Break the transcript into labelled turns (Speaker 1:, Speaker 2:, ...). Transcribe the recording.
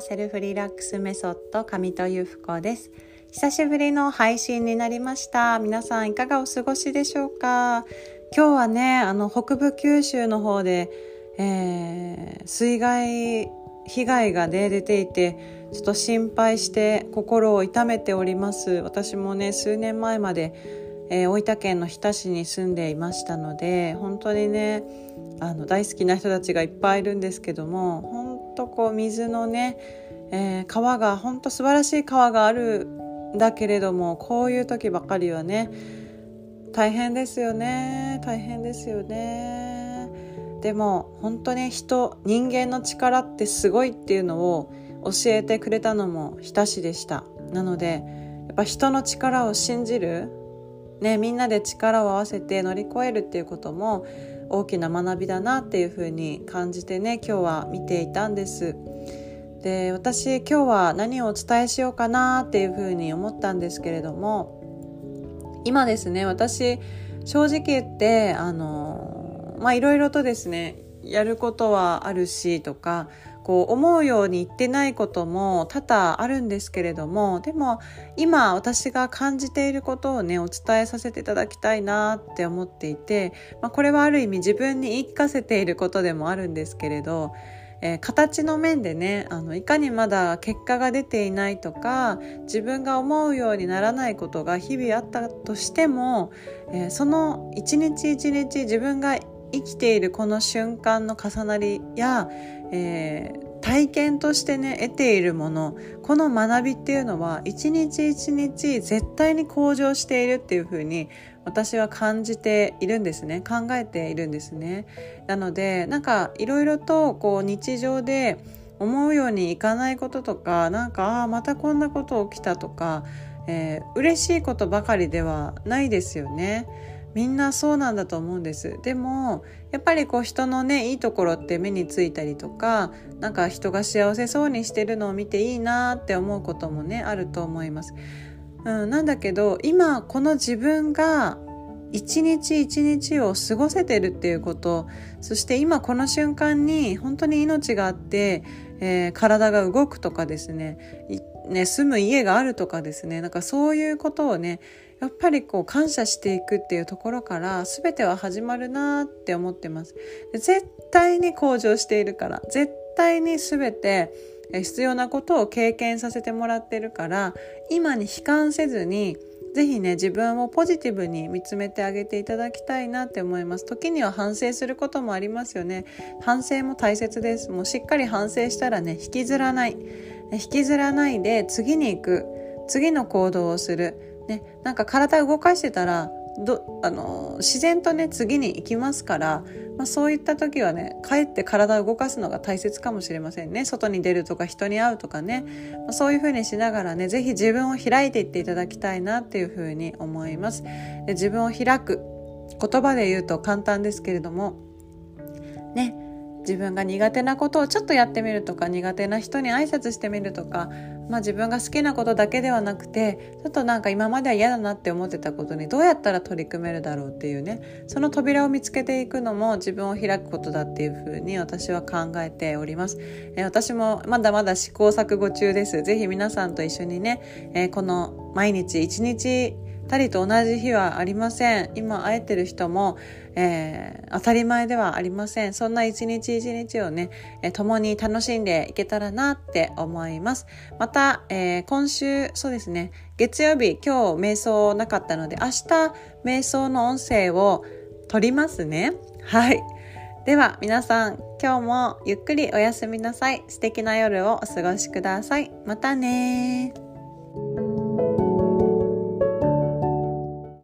Speaker 1: セルフリラックスメソッド上戸由布子です。久しぶりの配信になりました。皆さんいかがお過ごしでしょうか？今日はねあの北部九州の方で、えー、水害被害が、ね、出ていてちょっと心配して心を痛めております。私もね数年前まで、えー、大分県の日田市に住んでいましたので本当にねあの大好きな人たちがいっぱいいるんですけども本当こう水のね、えー、川が本当素晴らしい川があるんだけれどもこういう時ばかりはね大変ですよね大変ですよね。でも本当に人人間の力ってすごいっていうのを教えてくれたのも日田市でした。なのでやっぱ人の力を信じるねみんなで力を合わせて乗り越えるっていうことも大きな学びだなっていうふうに感じてね今日は見ていたんです。で私今日は何をお伝えしようかなっていうふうに思ったんですけれども今ですね私正直言ってあのまあいろいろとですねやることはあるしとかこう思うように言ってないことも多々あるんですけれどもでも今私が感じていることをねお伝えさせていただきたいなって思っていて、まあ、これはある意味自分に言い聞かせていることでもあるんですけれどえー、形の面でねあのいかにまだ結果が出ていないとか自分が思うようにならないことが日々あったとしても、えー、その一日一日自分が生きているこの瞬間の重なりや、えー、体験としてね得ているものこの学びっていうのは一日一日絶対に向上しているっていうふうに私は感じているんですね考えているんですねなのでなんかいろいろとこう日常で思うようにいかないこととかなんかああまたこんなこと起きたとか、えー、嬉しいことばかりではないですよね。みんなそうなんだと思うんです。でもやっぱりこう人のねいいところって目についたりとかなんか人が幸せそうにしてるのを見ていいなって思うこともねあると思います、うん、なんだけど今この自分が一日一日を過ごせてるっていうことそして今この瞬間に本当に命があって、えー、体が動くとかですねね住む家があるとかですねなんかそういうことをねやっぱりこう感謝していくっていうところから全ては始まるなって思ってます。絶対に向上しているから絶対に全て必要なことを経験させてもらってるから今に悲観せずにぜひね自分をポジティブに見つめてあげていただきたいなって思います。時には反省することもありますよね。反省も大切です。もうしっかり反省したらね引きずらない。引きずらないで次に行く。次の行動をする。ね、なんか体動かしてたらどあの自然とね次に行きますから、まあ、そういった時はねかえって体を動かすのが大切かもしれませんね。外に出るとか人に会うとかね、まあ、そういう風にしながらね是非自分を開いていっていただきたいなっていう風に思います。自分を開く。言葉で言うと簡単ですけれどもね自分が苦手なことをちょっとやってみるとか苦手な人に挨拶してみるとかまあ、自分が好きなことだけではなくてちょっとなんか今までは嫌だなって思ってたことにどうやったら取り組めるだろうっていうねその扉を見つけていくのも自分を開くことだっていうふうに私は考えております、えー、私もまだまだ試行錯誤中です。ぜひ皆さんと一緒にね、えー、この毎日一日たりと同じ日はありません。今会えてる人も、えー、当たり前ではありません。そんな一日一日をね、えー、共に楽しんでいけたらなって思います。また、えー、今週そうですね。月曜日今日瞑想なかったので明日瞑想の音声を取りますね。はい。では皆さん今日もゆっくりおやすみなさい。素敵な夜をお過ごしください。またね